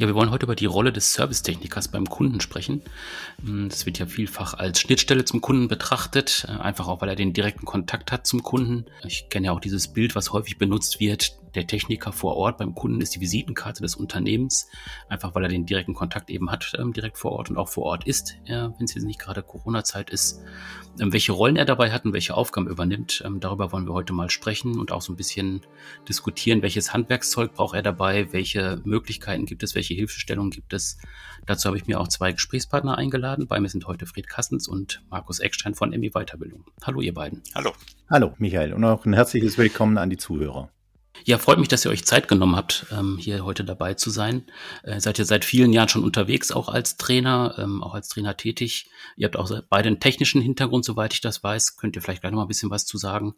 Ja, wir wollen heute über die Rolle des Servicetechnikers beim Kunden sprechen. Hm, das wird ja vielfach als Schnittstelle zum Kunden betrachtet, äh, einfach auch, weil er den direkten Kontakt hat zum Kunden. Ich kenne ja auch dieses Bild, was häufig benutzt wird, der Techniker vor Ort beim Kunden ist die Visitenkarte des Unternehmens, einfach weil er den direkten Kontakt eben hat, ähm, direkt vor Ort und auch vor Ort ist, äh, wenn es jetzt nicht gerade Corona-Zeit ist. Ähm, welche Rollen er dabei hat und welche Aufgaben übernimmt, ähm, darüber wollen wir heute mal sprechen und auch so ein bisschen diskutieren, welches Handwerkszeug braucht er dabei, welche Möglichkeiten gibt es, welche Hilfestellungen gibt es. Dazu habe ich mir auch zwei Gesprächspartner eingeladen. Bei mir sind heute Fried Kassens und Markus Eckstein von MI Weiterbildung. Hallo, ihr beiden. Hallo. Hallo, Michael, und auch ein herzliches Willkommen an die Zuhörer. Ja, freut mich, dass ihr euch Zeit genommen habt, ähm, hier heute dabei zu sein. Äh, seid ihr seit vielen Jahren schon unterwegs, auch als Trainer, ähm, auch als Trainer tätig. Ihr habt auch beide einen technischen Hintergrund, soweit ich das weiß. Könnt ihr vielleicht gleich noch mal ein bisschen was zu sagen?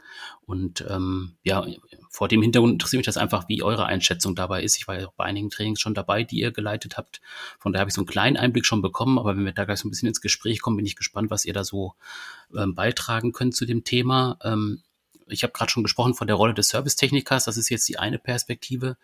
Und ähm, ja, vor dem Hintergrund interessiert mich das einfach, wie eure Einschätzung dabei ist. Ich war ja auch bei einigen Trainings schon dabei, die ihr geleitet habt. Von daher habe ich so einen kleinen Einblick schon bekommen. Aber wenn wir da gleich so ein bisschen ins Gespräch kommen, bin ich gespannt, was ihr da so ähm, beitragen könnt zu dem Thema. Ähm, ich habe gerade schon gesprochen von der Rolle des Servicetechnikers, das ist jetzt die eine Perspektive.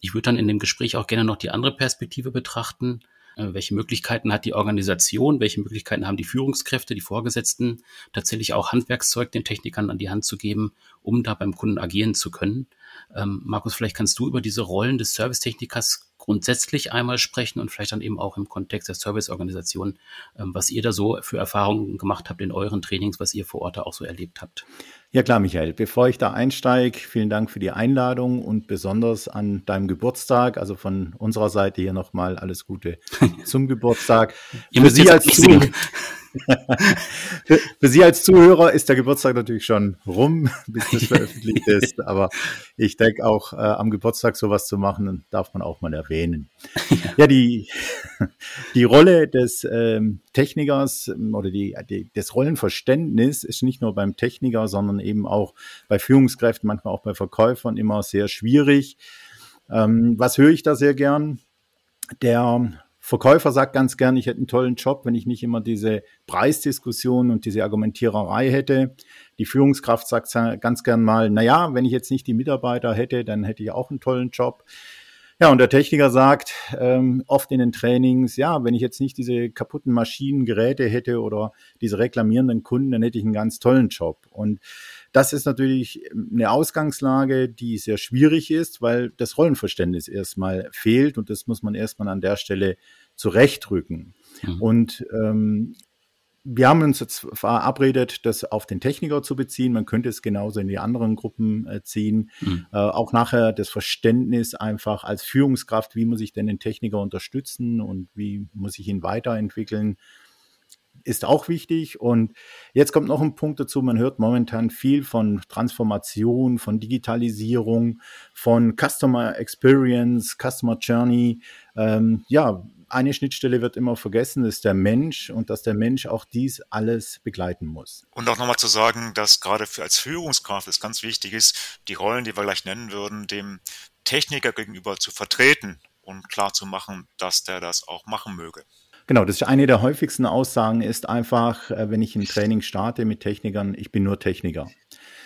Ich würde dann in dem Gespräch auch gerne noch die andere Perspektive betrachten. Äh, welche Möglichkeiten hat die Organisation? Welche Möglichkeiten haben die Führungskräfte, die Vorgesetzten, tatsächlich auch Handwerkszeug den Technikern an die Hand zu geben, um da beim Kunden agieren zu können? Ähm, Markus, vielleicht kannst du über diese Rollen des Servicetechnikers grundsätzlich einmal sprechen und vielleicht dann eben auch im Kontext der Serviceorganisation, ähm, was ihr da so für Erfahrungen gemacht habt in euren Trainings, was ihr vor Ort auch so erlebt habt. Ja klar, Michael. Bevor ich da einsteige, vielen Dank für die Einladung und besonders an deinem Geburtstag. Also von unserer Seite hier nochmal alles Gute zum Geburtstag. Ihr müsst Sie als singen. für, für, Sie als Zuhörer ist der Geburtstag natürlich schon rum, bis das veröffentlicht ist. Aber ich denke auch, äh, am Geburtstag sowas zu machen, darf man auch mal erwähnen. Ja, die, die Rolle des ähm, Technikers ähm, oder die, die, das Rollenverständnis ist nicht nur beim Techniker, sondern eben auch bei Führungskräften, manchmal auch bei Verkäufern immer sehr schwierig. Ähm, was höre ich da sehr gern? Der Verkäufer sagt ganz gern, ich hätte einen tollen Job, wenn ich nicht immer diese Preisdiskussion und diese Argumentiererei hätte. Die Führungskraft sagt ganz gern mal, na ja, wenn ich jetzt nicht die Mitarbeiter hätte, dann hätte ich auch einen tollen Job. Ja, und der Techniker sagt ähm, oft in den Trainings, ja, wenn ich jetzt nicht diese kaputten Maschinen, Geräte hätte oder diese reklamierenden Kunden, dann hätte ich einen ganz tollen Job. Und das ist natürlich eine Ausgangslage, die sehr schwierig ist, weil das Rollenverständnis erstmal fehlt und das muss man erstmal an der Stelle zurechtrücken. Mhm. Und ähm, wir haben uns jetzt verabredet, das auf den Techniker zu beziehen. Man könnte es genauso in die anderen Gruppen äh, ziehen. Mhm. Äh, auch nachher das Verständnis einfach als Führungskraft, wie muss ich denn den Techniker unterstützen und wie muss ich ihn weiterentwickeln ist auch wichtig. Und jetzt kommt noch ein Punkt dazu. Man hört momentan viel von Transformation, von Digitalisierung, von Customer Experience, Customer Journey. Ähm, ja, eine Schnittstelle wird immer vergessen, ist der Mensch und dass der Mensch auch dies alles begleiten muss. Und auch nochmal zu sagen, dass gerade für als Führungskraft es ganz wichtig ist, die Rollen, die wir gleich nennen würden, dem Techniker gegenüber zu vertreten und klar zu machen, dass der das auch machen möge. Genau, das ist eine der häufigsten Aussagen, ist einfach, äh, wenn ich ein Training starte mit Technikern, ich bin nur Techniker.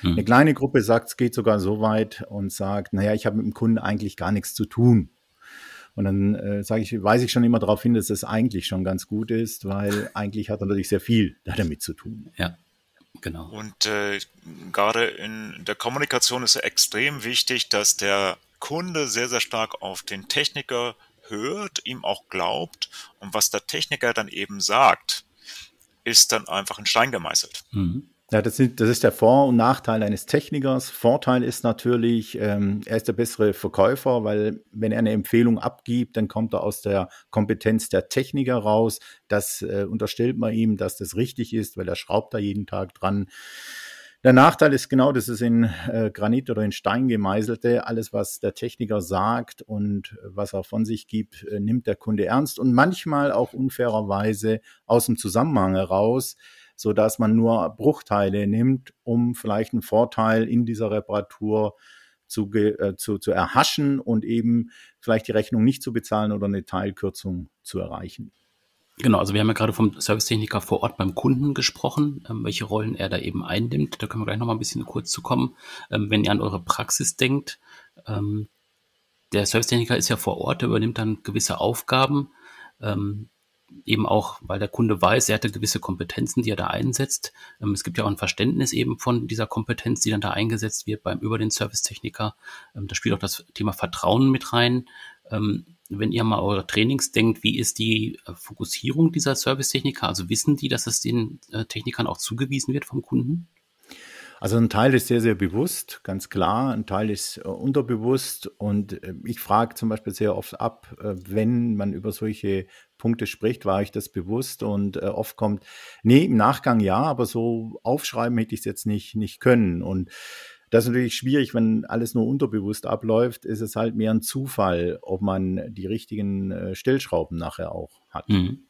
Mhm. Eine kleine Gruppe sagt, es geht sogar so weit und sagt, naja, ich habe mit dem Kunden eigentlich gar nichts zu tun. Und dann äh, sage ich, weise ich schon immer darauf hin, dass es eigentlich schon ganz gut ist, weil eigentlich hat er natürlich sehr viel damit zu tun. Ja. Genau. Und äh, gerade in der Kommunikation ist es extrem wichtig, dass der Kunde sehr, sehr stark auf den Techniker hört, ihm auch glaubt und was der Techniker dann eben sagt, ist dann einfach in Stein gemeißelt. Mhm. Ja, das, sind, das ist der Vor- und Nachteil eines Technikers. Vorteil ist natürlich, ähm, er ist der bessere Verkäufer, weil wenn er eine Empfehlung abgibt, dann kommt er aus der Kompetenz der Techniker raus. Das äh, unterstellt man ihm, dass das richtig ist, weil er schraubt da jeden Tag dran. Der Nachteil ist genau, das ist in äh, Granit oder in Stein gemeißelte. Alles, was der Techniker sagt und was er von sich gibt, äh, nimmt der Kunde ernst und manchmal auch unfairerweise aus dem Zusammenhang heraus, so dass man nur Bruchteile nimmt, um vielleicht einen Vorteil in dieser Reparatur zu, äh, zu, zu erhaschen und eben vielleicht die Rechnung nicht zu bezahlen oder eine Teilkürzung zu erreichen. Genau, also wir haben ja gerade vom Servicetechniker vor Ort beim Kunden gesprochen, ähm, welche Rollen er da eben einnimmt. Da können wir gleich noch mal ein bisschen kurz zu kommen. Ähm, wenn ihr an eure Praxis denkt, ähm, der Servicetechniker ist ja vor Ort, der übernimmt dann gewisse Aufgaben, ähm, eben auch, weil der Kunde weiß, er hatte gewisse Kompetenzen, die er da einsetzt. Ähm, es gibt ja auch ein Verständnis eben von dieser Kompetenz, die dann da eingesetzt wird beim über den Servicetechniker. Ähm, da spielt auch das Thema Vertrauen mit rein. Ähm, wenn ihr mal eure Trainings denkt, wie ist die äh, Fokussierung dieser Servicetechniker? Also wissen die, dass es den äh, Technikern auch zugewiesen wird vom Kunden? Also ein Teil ist sehr, sehr bewusst, ganz klar. Ein Teil ist äh, unterbewusst. Und ich frage zum Beispiel sehr oft ab, wenn man über solche Punkte spricht, war ich das bewusst? Und oft kommt, nee, im Nachgang ja, aber so aufschreiben hätte ich es jetzt nicht, nicht können. Und das ist natürlich schwierig, wenn alles nur unterbewusst abläuft, ist es halt mehr ein Zufall, ob man die richtigen äh, Stellschrauben nachher auch hat. Mhm.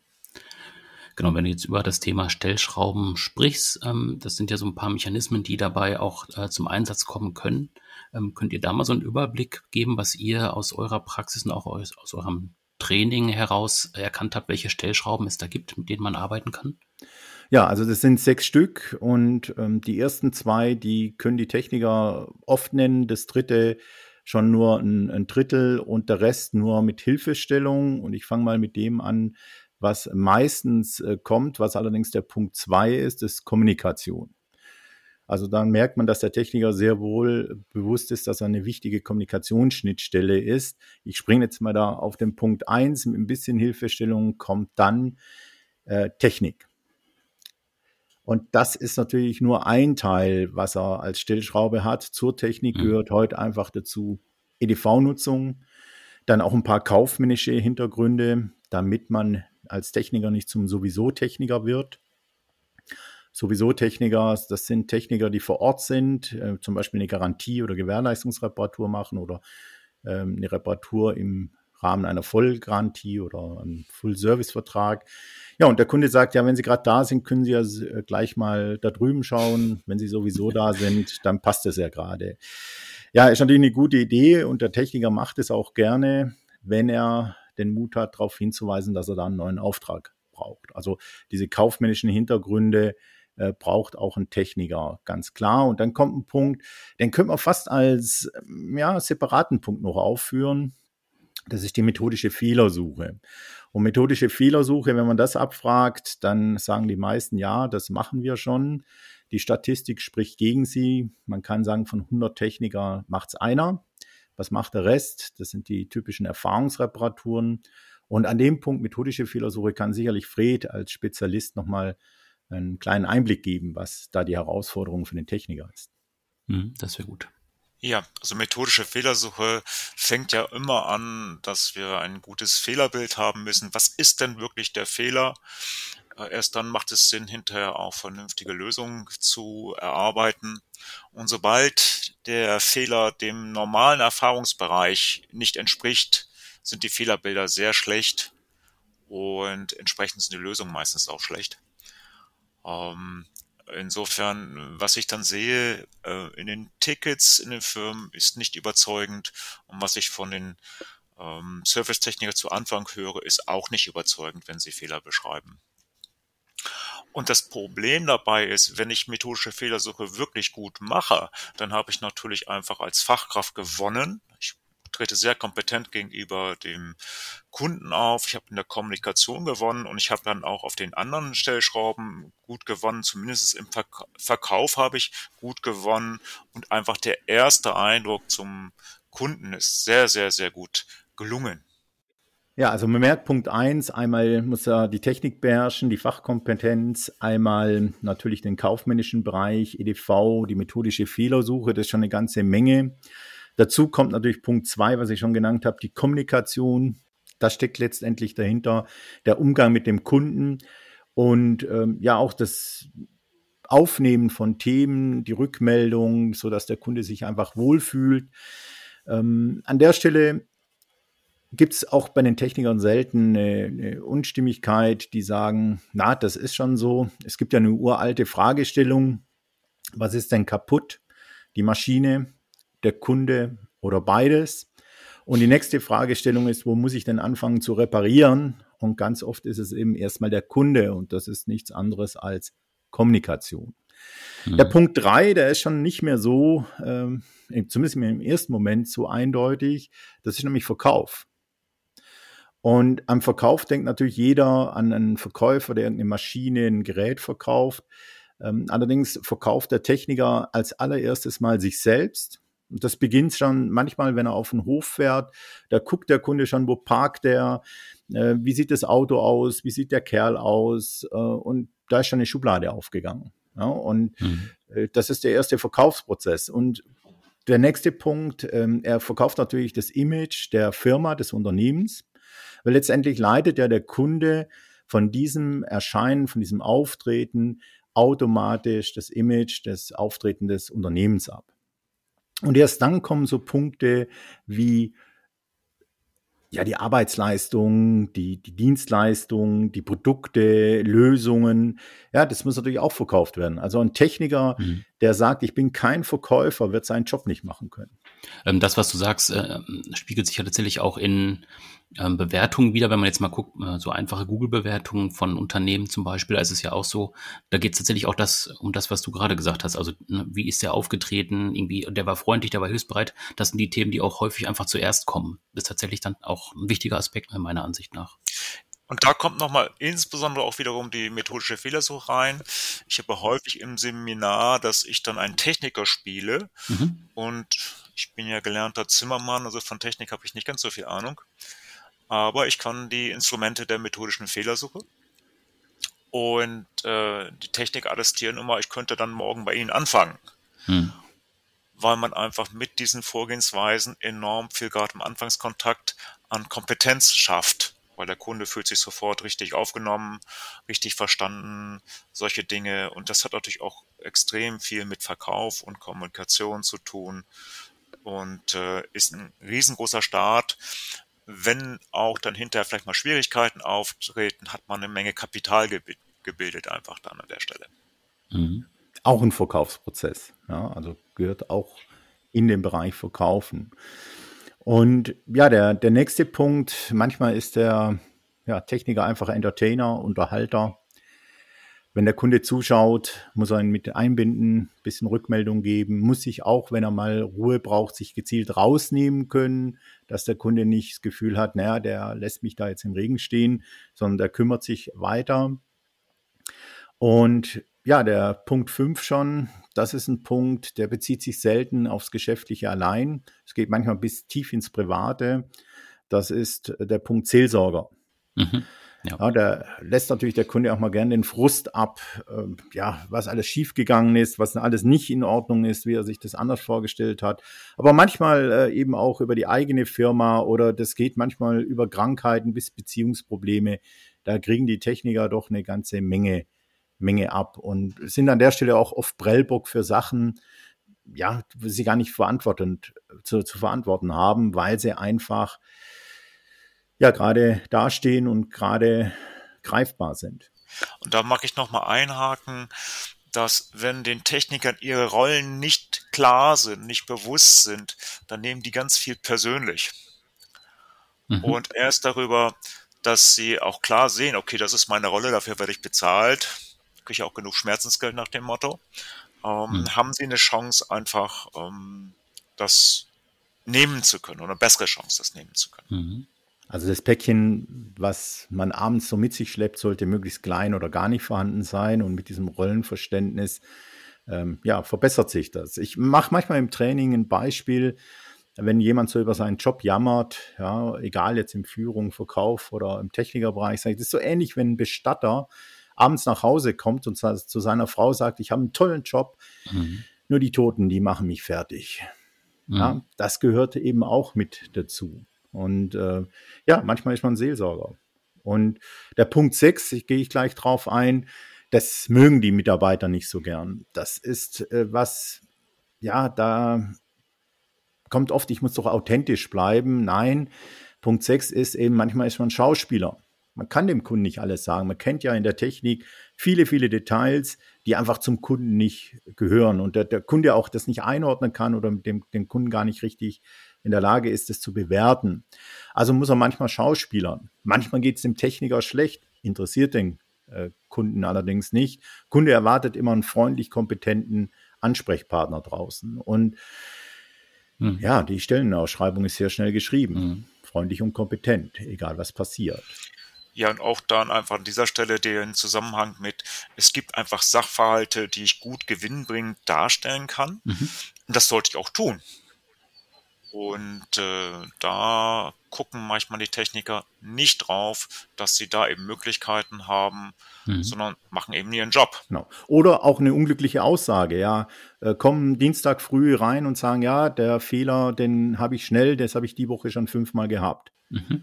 Genau, wenn du jetzt über das Thema Stellschrauben sprichst, ähm, das sind ja so ein paar Mechanismen, die dabei auch äh, zum Einsatz kommen können. Ähm, könnt ihr da mal so einen Überblick geben, was ihr aus eurer Praxis und auch aus, aus eurem Training heraus erkannt habt, welche Stellschrauben es da gibt, mit denen man arbeiten kann? Ja, also das sind sechs Stück und ähm, die ersten zwei, die können die Techniker oft nennen. Das dritte schon nur ein, ein Drittel und der Rest nur mit Hilfestellung. Und ich fange mal mit dem an, was meistens äh, kommt, was allerdings der Punkt zwei ist, ist Kommunikation. Also dann merkt man, dass der Techniker sehr wohl bewusst ist, dass er eine wichtige Kommunikationsschnittstelle ist. Ich springe jetzt mal da auf den Punkt eins mit ein bisschen Hilfestellung kommt dann äh, Technik. Und das ist natürlich nur ein Teil, was er als Stellschraube hat. Zur Technik mhm. gehört heute einfach dazu EDV-Nutzung, dann auch ein paar kaufmännische Hintergründe, damit man als Techniker nicht zum sowieso Techniker wird. Sowieso Techniker, das sind Techniker, die vor Ort sind, äh, zum Beispiel eine Garantie- oder Gewährleistungsreparatur machen oder ähm, eine Reparatur im Rahmen einer Vollgarantie oder einem Full-Service-Vertrag. Ja, und der Kunde sagt, ja, wenn Sie gerade da sind, können Sie ja äh, gleich mal da drüben schauen. Wenn Sie sowieso da sind, dann passt es ja gerade. Ja, ist natürlich eine gute Idee und der Techniker macht es auch gerne, wenn er den Mut hat, darauf hinzuweisen, dass er da einen neuen Auftrag braucht. Also diese kaufmännischen Hintergründe äh, braucht auch ein Techniker, ganz klar. Und dann kommt ein Punkt, den können wir fast als ja, separaten Punkt noch aufführen. Das ist die methodische Fehlersuche. Und methodische Fehlersuche, wenn man das abfragt, dann sagen die meisten, ja, das machen wir schon. Die Statistik spricht gegen sie. Man kann sagen, von 100 Techniker macht es einer. Was macht der Rest? Das sind die typischen Erfahrungsreparaturen. Und an dem Punkt methodische Fehlersuche kann sicherlich Fred als Spezialist nochmal einen kleinen Einblick geben, was da die Herausforderung für den Techniker ist. Mhm, das wäre gut. Ja, also methodische Fehlersuche fängt ja immer an, dass wir ein gutes Fehlerbild haben müssen. Was ist denn wirklich der Fehler? Äh, erst dann macht es Sinn, hinterher auch vernünftige Lösungen zu erarbeiten. Und sobald der Fehler dem normalen Erfahrungsbereich nicht entspricht, sind die Fehlerbilder sehr schlecht und entsprechend sind die Lösungen meistens auch schlecht. Ähm, insofern, was ich dann sehe äh, in den Tickets in den Firmen, ist nicht überzeugend. Und was ich von den ähm, Servicetechniker zu Anfang höre, ist auch nicht überzeugend, wenn sie Fehler beschreiben. Und das Problem dabei ist, wenn ich methodische Fehlersuche wirklich gut mache, dann habe ich natürlich einfach als Fachkraft gewonnen. Ich trete sehr kompetent gegenüber dem Kunden auf. Ich habe in der Kommunikation gewonnen und ich habe dann auch auf den anderen Stellschrauben gut gewonnen. Zumindest im Verkauf habe ich gut gewonnen und einfach der erste Eindruck zum Kunden ist sehr, sehr, sehr gut gelungen. Ja, also man merkt Punkt eins, einmal muss er die Technik beherrschen, die Fachkompetenz, einmal natürlich den kaufmännischen Bereich, EDV, die methodische Fehlersuche, das ist schon eine ganze Menge. Dazu kommt natürlich Punkt zwei, was ich schon genannt habe, die Kommunikation. Das steckt letztendlich dahinter, der Umgang mit dem Kunden und ähm, ja auch das Aufnehmen von Themen, die Rückmeldung, so dass der Kunde sich einfach wohlfühlt. Ähm, an der Stelle gibt es auch bei den Technikern selten eine, eine, Unstimmigkeit, die sagen, na, das ist schon so. Es gibt ja eine uralte Fragestellung, was ist denn kaputt? Die Maschine, der Kunde oder beides? Und die nächste Fragestellung ist, wo muss ich denn anfangen zu reparieren? Und ganz oft ist es eben erstmal der Kunde und das ist nichts anderes als Kommunikation. Mhm. Der Punkt drei, der ist schon nicht mehr so, ähm, zumindest im ersten Moment so eindeutig. Das ist nämlich Verkauf. Und am Verkauf denkt natürlich jeder an einen Verkäufer, der irgendeine Maschine, ein Gerät verkauft. Ähm, allerdings verkauft der Techniker als allererstes mal sich selbst und das beginnt schon manchmal, wenn er auf den Hof fährt, da guckt der Kunde schon, wo parkt der, äh, wie sieht das Auto aus, wie sieht der Kerl aus äh, und da ist schon eine Schublade aufgegangen. Ja, und mhm. äh, das ist der erste Verkaufsprozess. Und der nächste Punkt, ähm, er verkauft natürlich das Image der Firma, des Unternehmens, weil letztendlich leitet ja der Kunde von diesem Erscheinen, von diesem Auftreten automatisch das Image des Auftreten des Unternehmens ab. Und erst dann kommen so Punkte wie ja, die Arbeitsleistung, die, die Dienstleistung, die Produkte, Lösungen. Ja, das muss natürlich auch verkauft werden. Also ein Techniker, mhm. der sagt, ich bin kein Verkäufer, wird seinen Job nicht machen können. Ähm, das, was du sagst, äh, spiegelt sich ja tatsächlich auch in ähm, Bewertungen wieder, wenn man jetzt mal guckt, äh, so einfache Google-Bewertungen von Unternehmen zum Beispiel, da ist es ja auch so, da geht es tatsächlich auch das, um das, was du gerade gesagt hast. Also ne, wie ist der aufgetreten, irgendwie, der war freundlich, der war hilfsbereit. Das sind die Themen, die auch häufig einfach zuerst kommen. Das ist tatsächlich dann auch ein wichtiger Aspekt meiner Ansicht nach. Und da kommt nochmal insbesondere auch wiederum die methodische Fehlersuche rein. Ich habe häufig im Seminar, dass ich dann einen Techniker spiele mhm. und ich bin ja gelernter Zimmermann, also von Technik habe ich nicht ganz so viel Ahnung aber ich kann die Instrumente der methodischen Fehlersuche und äh, die Technik attestieren immer, ich könnte dann morgen bei Ihnen anfangen. Hm. Weil man einfach mit diesen Vorgehensweisen enorm viel gerade im Anfangskontakt an Kompetenz schafft. Weil der Kunde fühlt sich sofort richtig aufgenommen, richtig verstanden, solche Dinge. Und das hat natürlich auch extrem viel mit Verkauf und Kommunikation zu tun und äh, ist ein riesengroßer Start, wenn auch dann hinterher vielleicht mal Schwierigkeiten auftreten, hat man eine Menge Kapital gebildet einfach dann an der Stelle. Mhm. Auch ein Verkaufsprozess, ja, also gehört auch in den Bereich Verkaufen. Und ja, der, der nächste Punkt, manchmal ist der ja, Techniker einfach Entertainer, Unterhalter wenn der Kunde zuschaut, muss er ihn mit einbinden, bisschen Rückmeldung geben, muss sich auch, wenn er mal Ruhe braucht, sich gezielt rausnehmen können, dass der Kunde nicht das Gefühl hat, naja, der lässt mich da jetzt im Regen stehen, sondern der kümmert sich weiter. Und ja, der Punkt 5 schon, das ist ein Punkt, der bezieht sich selten aufs Geschäftliche allein. Es geht manchmal bis tief ins Private. Das ist der Punkt Seelsorger. Mhm. Ja. ja. da lässt natürlich der Kunde auch mal gerne den Frust ab, äh, ja, was alles schiefgegangen ist, was alles nicht in Ordnung ist, wie er sich das anders vorgestellt hat. Aber manchmal äh, eben auch über die eigene Firma oder das geht manchmal über Krankheiten bis Beziehungsprobleme. Da kriegen die Techniker doch eine ganze Menge, Menge ab und sind an der Stelle auch oft Prellbock für Sachen, ja, sie gar nicht verantwortend zu, zu verantworten haben, weil sie einfach ja gerade dastehen und gerade greifbar sind. Und da mag ich nochmal einhaken, dass wenn den Technikern ihre Rollen nicht klar sind, nicht bewusst sind, dann nehmen die ganz viel persönlich. Mhm. Und erst darüber, dass sie auch klar sehen, okay, das ist meine Rolle, dafür werde ich bezahlt, kriege auch genug Schmerzensgeld nach dem Motto, ähm, mhm. haben sie eine Chance einfach ähm, das nehmen zu können oder eine bessere Chance, das nehmen zu können. Mhm. Also das Päckchen, was man abends so mit sich schleppt, sollte möglichst klein oder gar nicht vorhanden sein. Und mit diesem Rollenverständnis, ähm, ja, verbessert sich das. Ich mache manchmal im Training ein Beispiel, wenn jemand so über seinen Job jammert, ja, egal jetzt im Führung, Verkauf oder im Technikerbereich, sage ich, das ist so ähnlich, wenn ein Bestatter abends nach Hause kommt und zu seiner Frau sagt, ich habe einen tollen Job, mhm. nur die Toten, die machen mich fertig. Mhm. Ja, das gehört eben auch mit dazu. Und äh, ja, manchmal ist man Seelsorger. Und der Punkt 6, ich gehe ich gleich drauf ein, das mögen die Mitarbeiter nicht so gern. Das ist äh, was, ja, da kommt oft, ich muss doch authentisch bleiben. Nein, Punkt 6 ist eben, manchmal ist man Schauspieler. Man kann dem Kunden nicht alles sagen. Man kennt ja in der Technik viele, viele Details, die einfach zum Kunden nicht gehören und der, der Kunde auch das nicht einordnen kann oder mit dem, dem Kunden gar nicht richtig in der Lage ist, es zu bewerten. Also muss er manchmal schauspielern. Manchmal geht es dem Techniker schlecht, interessiert den äh, Kunden allerdings nicht. Kunde erwartet immer einen freundlich kompetenten Ansprechpartner draußen. Und hm. ja, die Stellenausschreibung ist sehr schnell geschrieben. Hm. Freundlich und kompetent, egal was passiert. Ja, und auch dann einfach an dieser Stelle den Zusammenhang mit, es gibt einfach Sachverhalte, die ich gut gewinnbringend darstellen kann. Mhm. Und das sollte ich auch tun. Und äh, da gucken manchmal die Techniker nicht drauf, dass sie da eben Möglichkeiten haben, mhm. sondern machen eben ihren Job. Genau. Oder auch eine unglückliche Aussage, ja. Äh, kommen Dienstag früh rein und sagen, ja, der Fehler, den habe ich schnell, das habe ich die Woche schon fünfmal gehabt. Mhm.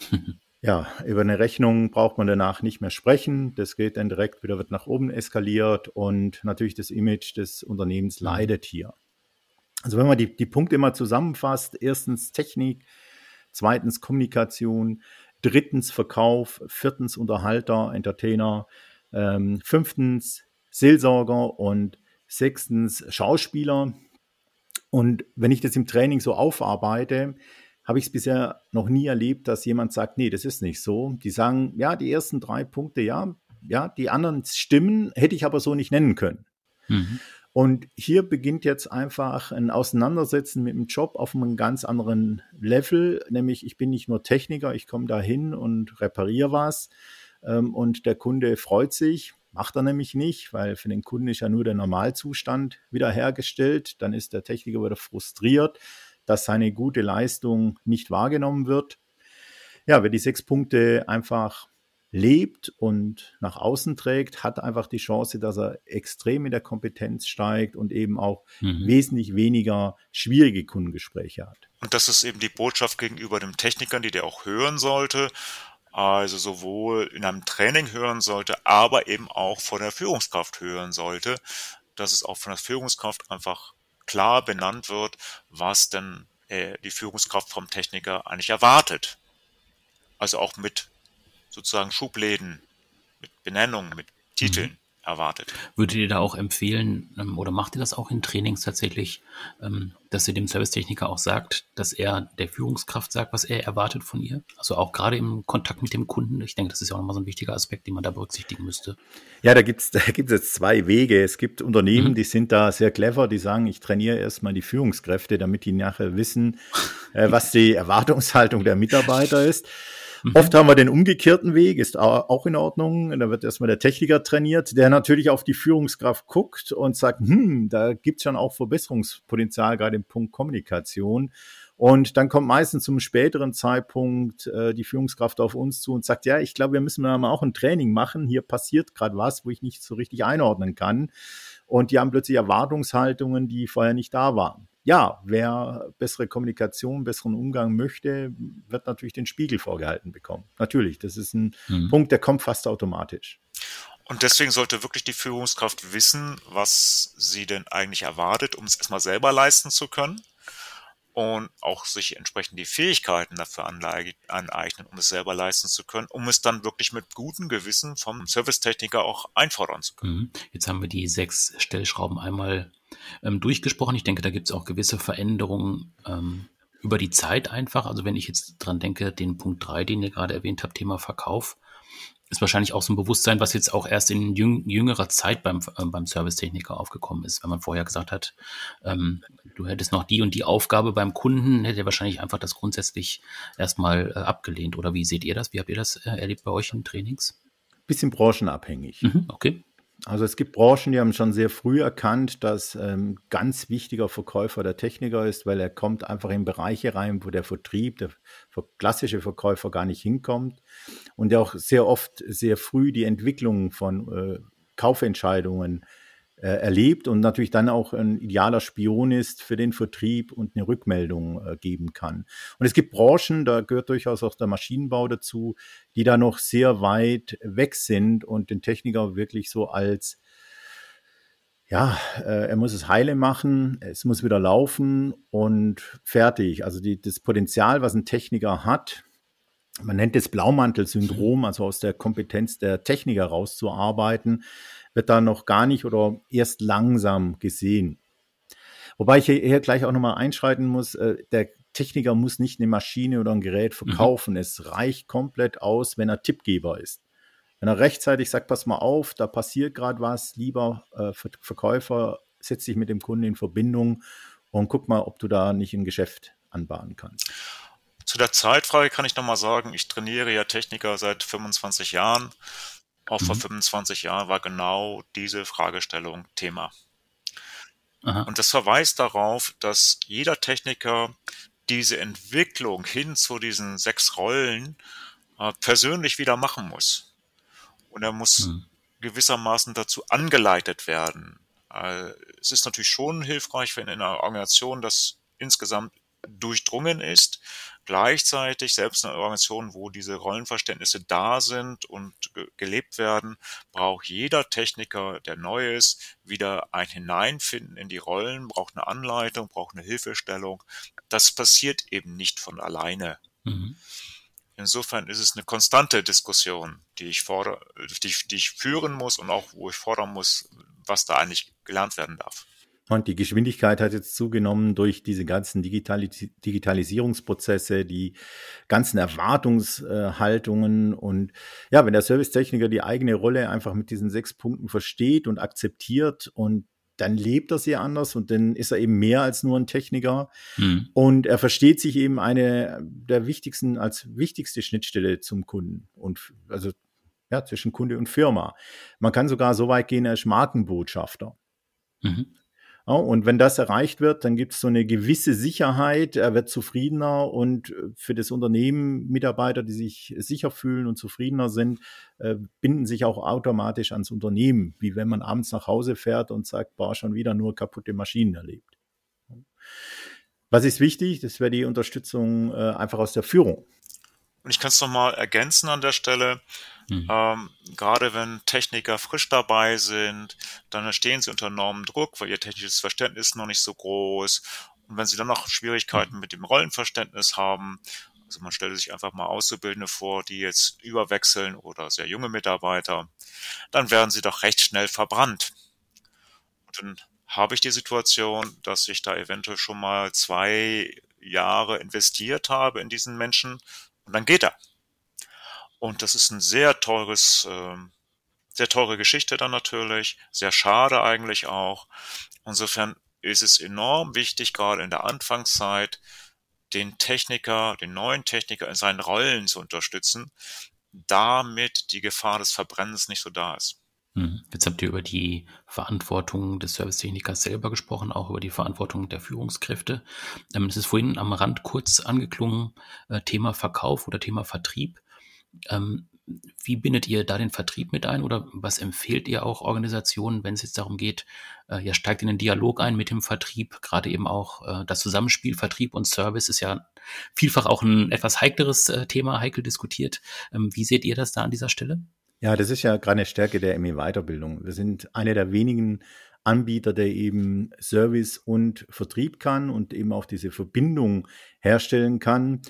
ja, über eine Rechnung braucht man danach nicht mehr sprechen. Das geht dann direkt wieder, wird nach oben eskaliert und natürlich das Image des Unternehmens mhm. leidet hier. Also wenn man die, die Punkte immer zusammenfasst, erstens Technik, zweitens Kommunikation, drittens Verkauf, viertens Unterhalter, Entertainer, ähm, fünftens Seelsorger und sechstens Schauspieler. Und wenn ich das im Training so aufarbeite, habe ich es bisher noch nie erlebt, dass jemand sagt, nee, das ist nicht so. Die sagen, ja, die ersten drei Punkte, ja, ja, die anderen stimmen, hätte ich aber so nicht nennen können. Mhm. Und hier beginnt jetzt einfach ein Auseinandersetzen mit dem Job auf einem ganz anderen Level, nämlich ich bin nicht nur Techniker, ich komme da hin und repariere was ähm, und der Kunde freut sich, macht er nämlich nicht, weil für den Kunden ist ja nur der Normalzustand wiederhergestellt, dann ist der Techniker wieder frustriert, dass seine gute Leistung nicht wahrgenommen wird. Ja, wer die sechs Punkte einfach lebt und nach außen trägt, hat einfach die Chance, dass er extrem in der Kompetenz steigt und eben auch mhm. wesentlich weniger schwierige Kundengespräche hat. Und das ist eben die Botschaft gegenüber dem Technikern, die der auch hören sollte. Also sowohl in einem Training hören sollte, aber eben auch von der Führungskraft hören sollte, dass es auch von der Führungskraft einfach klar benannt wird, was denn äh, die Führungskraft vom Techniker eigentlich erwartet. Also auch mit sozusagen Schubläden mit Benennungen, mit Titeln mhm. Erwartet. Würdet ihr da auch empfehlen, ähm, oder macht ihr das auch in Trainings tatsächlich, ähm, dass ihr dem Servicetechniker auch sagt, dass er der Führungskraft sagt, was er erwartet von ihr? Also auch gerade im Kontakt mit dem Kunden. Ich denke, das ist ja auch nochmal so ein wichtiger Aspekt, den man da berücksichtigen müsste. Ja, da gibt es da gibt's jetzt zwei Wege. Es gibt Unternehmen, mhm. die sind da sehr clever, die sagen, ich trainiere erstmal die Führungskräfte, damit die nachher wissen, äh, was die Erwartungshaltung der Mitarbeiter ist. Mhm. Oft haben wir den umgekehrten Weg, ist auch in Ordnung. Da wird erstmal der Techniker trainiert, der natürlich auf die Führungskraft guckt und sagt, hm, da gibt's schon auch Verbesserungspotenzial, gerade im Punkt Kommunikation. Und dann kommt meistens zum späteren Zeitpunkt äh, die Führungskraft auf uns zu und sagt, ja, ich glaube, wir müssen da mal auch ein Training machen. Hier passiert gerade was, wo ich nicht so richtig einordnen kann. Und die haben plötzlich Erwartungshaltungen, die vorher nicht da waren ja, wer bessere Kommunikation, besseren Umgang möchte, wird natürlich den Spiegel vorgehalten bekommen. Natürlich, das ist ein mhm. Punkt, der kommt fast automatisch. Und deswegen sollte wirklich die Führungskraft wissen, was sie denn eigentlich erwartet, um es erstmal selber leisten zu können und auch sich entsprechend die Fähigkeiten dafür aneignen, um es selber leisten zu können, um es dann wirklich mit gutem Gewissen vom Servicetechniker auch einfordern zu können. Mhm. Jetzt haben wir die sechs Stellschrauben einmal ähm, durchgesprochen. Ich denke, da gibt es auch gewisse Veränderungen ähm, über die Zeit einfach. Also wenn ich jetzt dran denke, den Punkt drei, den ihr gerade erwähnt habt, Thema Verkauf, ist wahrscheinlich auch so ein Bewusstsein, was jetzt auch erst in jüngerer Zeit beim, äh, beim Servicetechniker aufgekommen ist. Wenn man vorher gesagt hat, ähm, du hättest noch die und die Aufgabe beim Kunden, hätte er wahrscheinlich einfach das grundsätzlich erstmal äh, abgelehnt. Oder wie seht ihr das? Wie habt ihr das äh, erlebt bei euch in Trainings? Bisschen branchenabhängig. Mhm, okay. Also es gibt Branchen, die haben schon sehr früh erkannt, dass ähm, ganz wichtiger Verkäufer der Techniker ist, weil er kommt einfach in Bereiche rein, wo der Vertrieb, der klassische Verkäufer gar nicht hinkommt und der auch sehr oft sehr früh die Entwicklung von äh, Kaufentscheidungen äh, erlebt und natürlich dann auch ein idealer Spion ist für den Vertrieb und eine Rückmeldung äh, geben kann. Und es gibt Branchen, da gehört durchaus auch der Maschinenbau dazu, die da noch sehr weit weg sind und den Techniker wirklich so als ja, äh, er muss es heile machen, es muss wieder laufen und fertig. Also die, das Potenzial, was ein Techniker hat, man nennt es Blaumantel-Syndrom, also aus der Kompetenz der Techniker rauszuarbeiten, wird da noch gar nicht oder erst langsam gesehen. Wobei ich hier gleich auch nochmal einschreiten muss, äh, der Techniker muss nicht eine Maschine oder ein Gerät mhm. verkaufen. Mhm. Es reicht komplett aus, wenn er Tippgeber ist. Wenn er rechtzeitig sagt, pass mal auf, da passiert gerade was, lieber äh, Verkäufer, setz dich mit dem Kunden in Verbindung und guck mal, ob du da nicht ein Geschäft anbahnen kannst. Zu der Zeitfrage kann ich nochmal sagen, ich trainiere ja Techniker seit 25 Jahren. Auch mhm. vor 25 Jahren war genau diese Fragestellung Thema. Aha. Und das verweist darauf, dass jeder Techniker diese Entwicklung hin zu diesen sechs Rollen äh, persönlich wieder machen muss. Und er muss mhm. gewissermaßen dazu angeleitet werden. Äh, es ist natürlich schon hilfreich, wenn in einer Organisation das insgesamt durchdrungen ist. Gleichzeitig, selbst in Organisationen, wo diese Rollenverständnisse da sind und ge gelebt werden, braucht jeder Techniker, der neu ist, wieder ein Hineinfinden in die Rollen, braucht eine Anleitung, braucht eine Hilfestellung. Das passiert eben nicht von alleine. Mhm. Insofern ist es eine konstante Diskussion, die ich, fordere, die, die ich führen muss und auch wo ich fordern muss, was da eigentlich gelernt werden darf. Und die Geschwindigkeit hat jetzt zugenommen durch diese ganzen Digitalis Digitalisierungsprozesse, die ganzen Erwartungshaltungen. Und ja, wenn der Servicetechniker die eigene Rolle einfach mit diesen sechs Punkten versteht und akzeptiert und dann lebt er sehr anders und dann ist er eben mehr als nur ein Techniker. Mhm. Und er versteht sich eben eine der wichtigsten, als wichtigste Schnittstelle zum Kunden und also ja, zwischen Kunde und Firma. Man kann sogar so weit gehen, er ist Markenbotschafter. Mhm. Und wenn das erreicht wird, dann gibt es so eine gewisse Sicherheit, er wird zufriedener und äh, für das Unternehmen Mitarbeiter, die sich sicher fühlen und zufriedener sind, äh, binden sich auch automatisch ans Unternehmen, wie wenn man abends nach Hause fährt und sagt, boah, schon wieder nur kaputte Maschinen erlebt. Was ist wichtig? Das wäre die Unterstützung äh, einfach aus der Führung. Und ich kann es nochmal ergänzen an der Stelle. Mhm. Ähm, gerade wenn Techniker frisch dabei sind, dann stehen sie unter enormem Druck, weil ihr technisches Verständnis noch nicht so groß. Und wenn sie dann noch Schwierigkeiten mhm. mit dem Rollenverständnis haben, also man stellt sich einfach mal Auszubildende vor, die jetzt überwechseln oder sehr junge Mitarbeiter, dann werden sie doch recht schnell verbrannt. Und dann habe ich die Situation, dass ich da eventuell schon mal zwei Jahre investiert habe in diesen Menschen und dann geht er. Und das ist ein sehr teures, äh, sehr teure Geschichte dann natürlich, sehr schade eigentlich auch. Insofern ist es enorm wichtig, gerade in der Anfangszeit, den Techniker, den neuen Techniker in seinen Rollen zu unterstützen, damit die Gefahr des Verbrennens nicht so da ist. Hm. Jetzt habt ihr über die Verantwortung des Servicetechnikers selber gesprochen, auch über die Verantwortung der Führungskräfte. Ähm, es ist vorhin am Rand kurz angeklungen, äh, Thema Verkauf oder Thema Vertrieb. Ähm, wie bindet ihr da den Vertrieb mit ein oder was empfehlt ihr auch Organisationen, wenn es jetzt darum geht, äh, ja, steigt in den Dialog ein mit dem Vertrieb, gerade eben auch äh, das Zusammenspiel Vertrieb und Service ist ja vielfach auch ein etwas heikleres Thema, heikel diskutiert. Ähm, wie seht ihr das da an dieser Stelle? Ja, das ist ja gerade eine Stärke der ME-Weiterbildung. Wir sind eine der wenigen Anbieter, der eben Service und Vertrieb kann und eben auch diese Verbindung herstellen kann.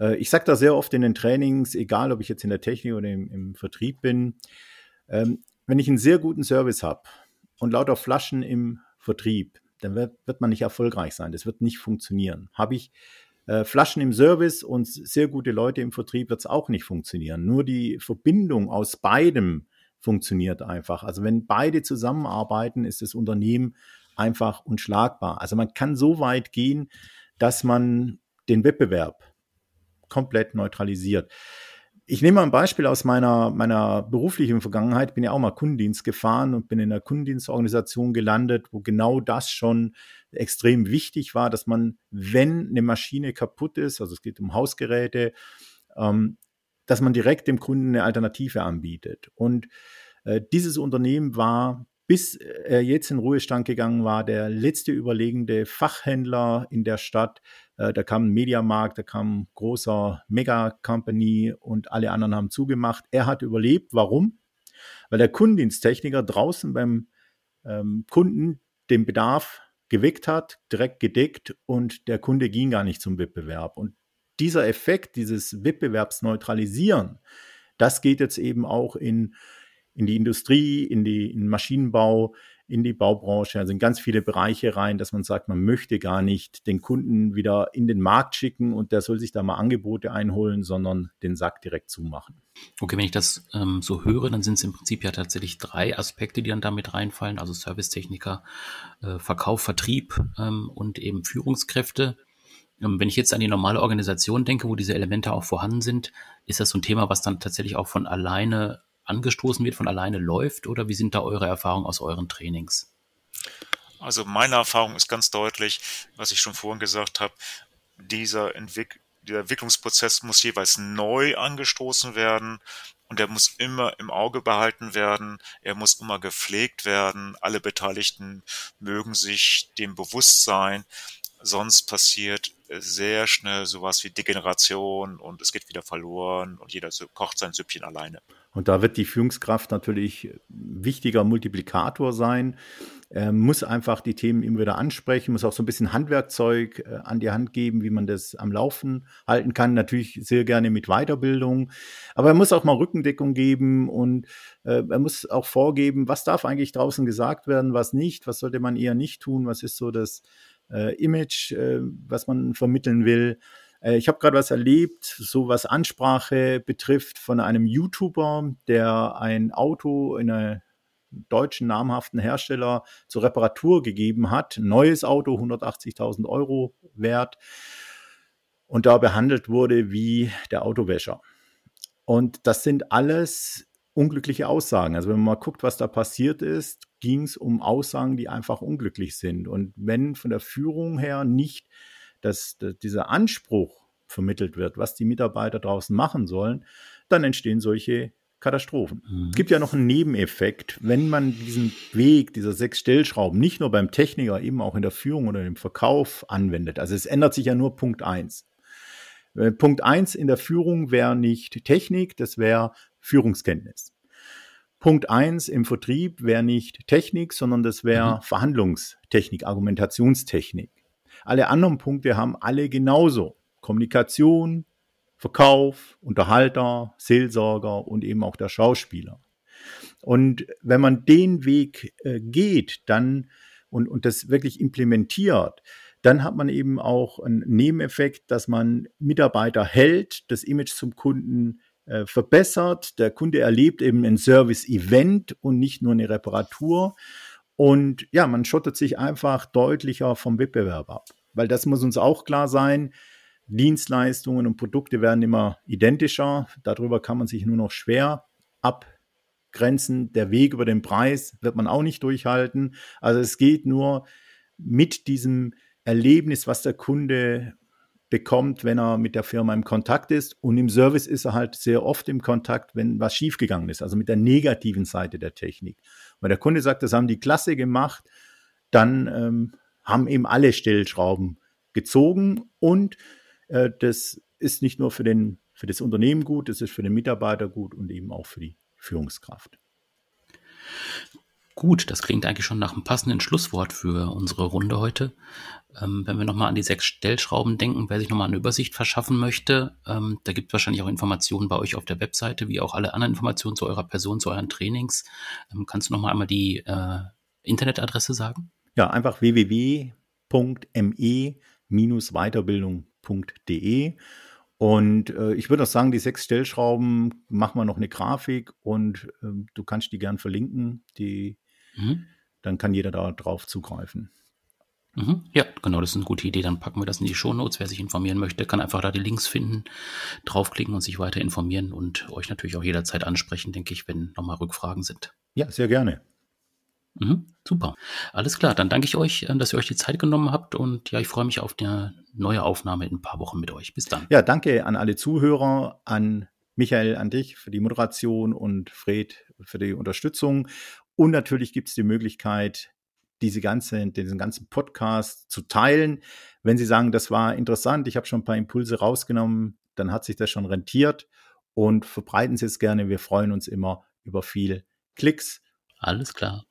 Äh, ich sage da sehr oft in den Trainings, egal ob ich jetzt in der Technik oder im, im Vertrieb bin, ähm, wenn ich einen sehr guten Service habe und lauter Flaschen im Vertrieb, dann wird, wird man nicht erfolgreich sein. Das wird nicht funktionieren. Habe ich äh, Flaschen im Service und sehr gute Leute im Vertrieb, wird es auch nicht funktionieren. Nur die Verbindung aus beidem funktioniert einfach. Also wenn beide zusammenarbeiten, ist das Unternehmen einfach unschlagbar. Also man kann so weit gehen, dass man den Wettbewerb komplett neutralisiert. Ich nehme mal ein Beispiel aus meiner, meiner beruflichen Vergangenheit. Bin ja auch mal Kundendienst gefahren und bin in einer Kundendienstorganisation gelandet, wo genau das schon extrem wichtig war, dass man, wenn eine Maschine kaputt ist, also es geht um Hausgeräte, ähm, dass man direkt dem Kunden eine Alternative anbietet. Und äh, dieses Unternehmen war, bis er jetzt in Ruhestand gegangen war, der letzte überlegende Fachhändler in der Stadt. Äh, da kam ein Mediamarkt, da kam ein großer Mega-Company und alle anderen haben zugemacht. Er hat überlebt. Warum? Weil der Kundendiensttechniker draußen beim ähm, Kunden den Bedarf geweckt hat, direkt gedeckt und der Kunde ging gar nicht zum Wettbewerb. Und dieser Effekt, dieses Wettbewerbsneutralisieren, das geht jetzt eben auch in, in die Industrie, in, die, in Maschinenbau, in die Baubranche, also in ganz viele Bereiche rein, dass man sagt, man möchte gar nicht den Kunden wieder in den Markt schicken und der soll sich da mal Angebote einholen, sondern den Sack direkt zumachen. Okay, wenn ich das ähm, so höre, dann sind es im Prinzip ja tatsächlich drei Aspekte, die dann damit reinfallen, also Servicetechniker, äh, Verkauf, Vertrieb ähm, und eben Führungskräfte. Ähm, wenn ich jetzt an die normale Organisation denke, wo diese Elemente auch vorhanden sind, ist das so ein Thema, was dann tatsächlich auch von alleine angestoßen wird, von alleine läuft? Oder wie sind da eure Erfahrungen aus euren Trainings? Also meine Erfahrung ist ganz deutlich, was ich schon vorhin gesagt habe, dieser, Entwick dieser Entwicklungsprozess muss jeweils neu angestoßen werden und er muss immer im Auge behalten werden, er muss immer gepflegt werden, alle Beteiligten mögen sich dem bewusst sein, sonst passiert sehr schnell sowas wie Degeneration und es geht wieder verloren und jeder kocht sein Süppchen alleine. Und da wird die Führungskraft natürlich wichtiger Multiplikator sein, äh, muss einfach die Themen immer wieder ansprechen, muss auch so ein bisschen Handwerkzeug äh, an die Hand geben, wie man das am Laufen halten kann. Natürlich sehr gerne mit Weiterbildung, aber er muss auch mal Rückendeckung geben und äh, er muss auch vorgeben, was darf eigentlich draußen gesagt werden, was nicht, was sollte man eher nicht tun, was ist so das äh, Image, äh, was man vermitteln will. Äh, ich habe gerade was erlebt, so was Ansprache betrifft, von einem YouTuber, der ein Auto in einer deutschen namhaften Hersteller zur Reparatur gegeben hat. Neues Auto, 180.000 Euro wert. Und da behandelt wurde wie der Autowäscher. Und das sind alles unglückliche Aussagen. Also wenn man mal guckt, was da passiert ist, ging es um Aussagen, die einfach unglücklich sind. Und wenn von der Führung her nicht dass, dass dieser Anspruch vermittelt wird, was die Mitarbeiter draußen machen sollen, dann entstehen solche Katastrophen. Mhm. Es gibt ja noch einen Nebeneffekt, wenn man diesen Weg dieser sechs Stellschrauben nicht nur beim Techniker, eben auch in der Führung oder im Verkauf anwendet. Also es ändert sich ja nur Punkt eins. Äh, Punkt eins in der Führung wäre nicht Technik, das wäre Führungskenntnis. Punkt eins im Vertrieb wäre nicht Technik, sondern das wäre mhm. Verhandlungstechnik, Argumentationstechnik. Alle anderen Punkte haben alle genauso. Kommunikation, Verkauf, Unterhalter, Seelsorger und eben auch der Schauspieler. Und wenn man den Weg äh, geht, dann und, und das wirklich implementiert, dann hat man eben auch einen Nebeneffekt, dass man Mitarbeiter hält, das Image zum Kunden äh, verbessert. Der Kunde erlebt eben ein Service-Event und nicht nur eine Reparatur. Und ja, man schottet sich einfach deutlicher vom Wettbewerb ab. Weil das muss uns auch klar sein. Dienstleistungen und Produkte werden immer identischer. Darüber kann man sich nur noch schwer abgrenzen. Der Weg über den Preis wird man auch nicht durchhalten. Also es geht nur mit diesem Erlebnis, was der Kunde bekommt, wenn er mit der Firma im Kontakt ist. Und im Service ist er halt sehr oft im Kontakt, wenn was schiefgegangen ist, also mit der negativen Seite der Technik. Wenn der Kunde sagt, das haben die klasse gemacht, dann ähm, haben eben alle Stellschrauben gezogen und äh, das ist nicht nur für, den, für das Unternehmen gut, es ist für den Mitarbeiter gut und eben auch für die Führungskraft. Gut, das klingt eigentlich schon nach einem passenden Schlusswort für unsere Runde heute. Ähm, wenn wir nochmal an die sechs Stellschrauben denken, wer sich nochmal eine Übersicht verschaffen möchte, ähm, da gibt es wahrscheinlich auch Informationen bei euch auf der Webseite, wie auch alle anderen Informationen zu eurer Person, zu euren Trainings. Ähm, kannst du nochmal einmal die äh, Internetadresse sagen? Ja, einfach www.me-weiterbildung.de. Und äh, ich würde auch sagen, die sechs Stellschrauben, machen wir noch eine Grafik und äh, du kannst die gern verlinken. Die, mhm. Dann kann jeder da drauf zugreifen. Mhm. Ja, genau, das ist eine gute Idee. Dann packen wir das in die Shownotes. Wer sich informieren möchte, kann einfach da die Links finden, draufklicken und sich weiter informieren und euch natürlich auch jederzeit ansprechen, denke ich, wenn nochmal Rückfragen sind. Ja, sehr gerne. Mhm, super. Alles klar, dann danke ich euch, äh, dass ihr euch die Zeit genommen habt und ja, ich freue mich auf eine neue Aufnahme in ein paar Wochen mit euch. Bis dann. Ja, danke an alle Zuhörer, an Michael, an dich für die Moderation und Fred für die Unterstützung. Und natürlich gibt es die Möglichkeit, diese ganze, diesen ganzen Podcast zu teilen. Wenn Sie sagen, das war interessant, ich habe schon ein paar Impulse rausgenommen, dann hat sich das schon rentiert und verbreiten Sie es gerne. Wir freuen uns immer über viel Klicks. Alles klar.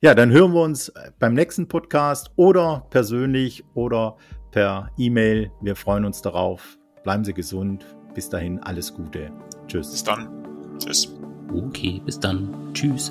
Ja, dann hören wir uns beim nächsten Podcast oder persönlich oder per E-Mail. Wir freuen uns darauf. bleiben Sie gesund. Bis dahin alles Gute. Tschüss. Bis dann. Tschüss. Okay, bis dann. Tschüss.